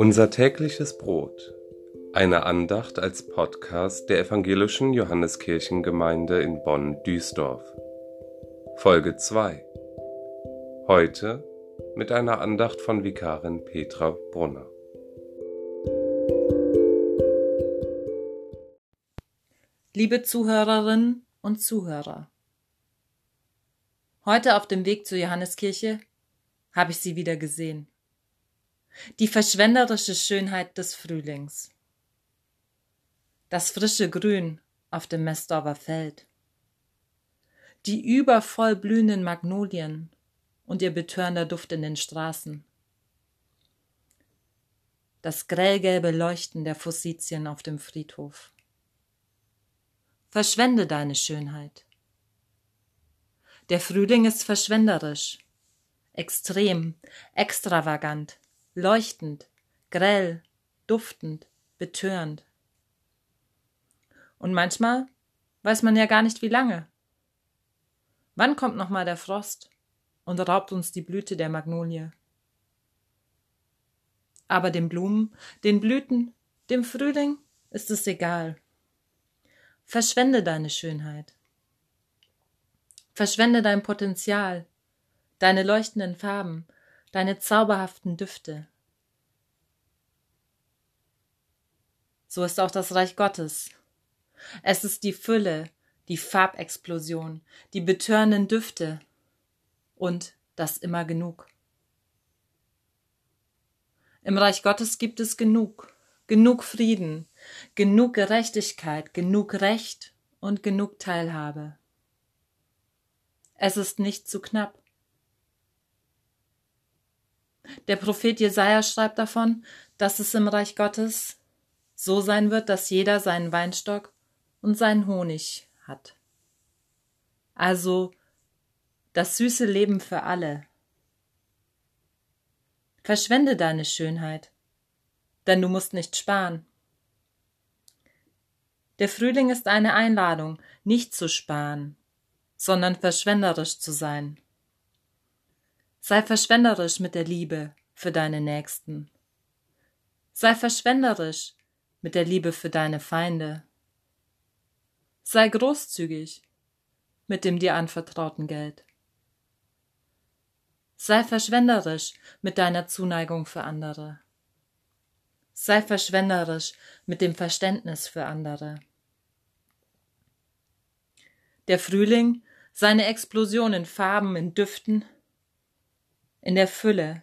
Unser tägliches Brot. Eine Andacht als Podcast der Evangelischen Johanneskirchengemeinde in Bonn-Duisdorf. Folge 2. Heute mit einer Andacht von Vikarin Petra Brunner. Liebe Zuhörerinnen und Zuhörer, heute auf dem Weg zur Johanneskirche habe ich sie wieder gesehen. Die verschwenderische Schönheit des Frühlings. Das frische Grün auf dem Messdorfer Feld. Die übervoll blühenden Magnolien und ihr betörender Duft in den Straßen. Das grellgelbe Leuchten der Fossizien auf dem Friedhof. Verschwende deine Schönheit. Der Frühling ist verschwenderisch, extrem, extravagant, leuchtend, grell, duftend, betörend. Und manchmal weiß man ja gar nicht wie lange. Wann kommt noch mal der Frost und raubt uns die Blüte der Magnolie? Aber den Blumen, den Blüten, dem Frühling ist es egal. Verschwende deine Schönheit. Verschwende dein Potenzial, deine leuchtenden Farben, deine zauberhaften Düfte. So ist auch das Reich Gottes. Es ist die Fülle, die Farbexplosion, die betörenden Düfte und das immer genug. Im Reich Gottes gibt es genug, genug Frieden, genug Gerechtigkeit, genug Recht und genug Teilhabe. Es ist nicht zu knapp. Der Prophet Jesaja schreibt davon, dass es im Reich Gottes so sein wird, dass jeder seinen Weinstock und seinen Honig hat. Also das süße Leben für alle. Verschwende deine Schönheit, denn du musst nicht sparen. Der Frühling ist eine Einladung, nicht zu sparen, sondern verschwenderisch zu sein. Sei verschwenderisch mit der Liebe für deine Nächsten. Sei verschwenderisch mit der Liebe für deine Feinde. Sei großzügig mit dem dir anvertrauten Geld. Sei verschwenderisch mit deiner Zuneigung für andere. Sei verschwenderisch mit dem Verständnis für andere. Der Frühling, seine Explosion in Farben, in Düften, in der Fülle.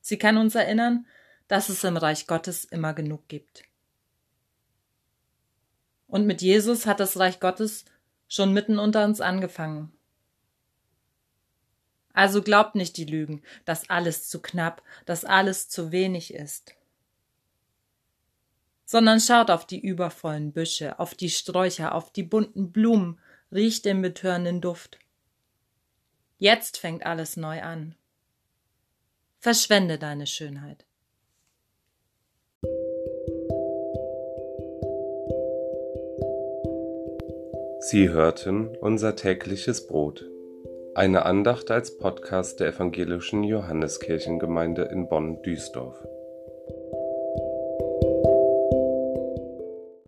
Sie kann uns erinnern, dass es im Reich Gottes immer genug gibt. Und mit Jesus hat das Reich Gottes schon mitten unter uns angefangen. Also glaubt nicht die Lügen, dass alles zu knapp, dass alles zu wenig ist. Sondern schaut auf die übervollen Büsche, auf die Sträucher, auf die bunten Blumen, riecht den betörenden Duft. Jetzt fängt alles neu an. Verschwende deine Schönheit. Sie hörten unser tägliches Brot. Eine Andacht als Podcast der Evangelischen Johanneskirchengemeinde in Bonn-Duisdorf.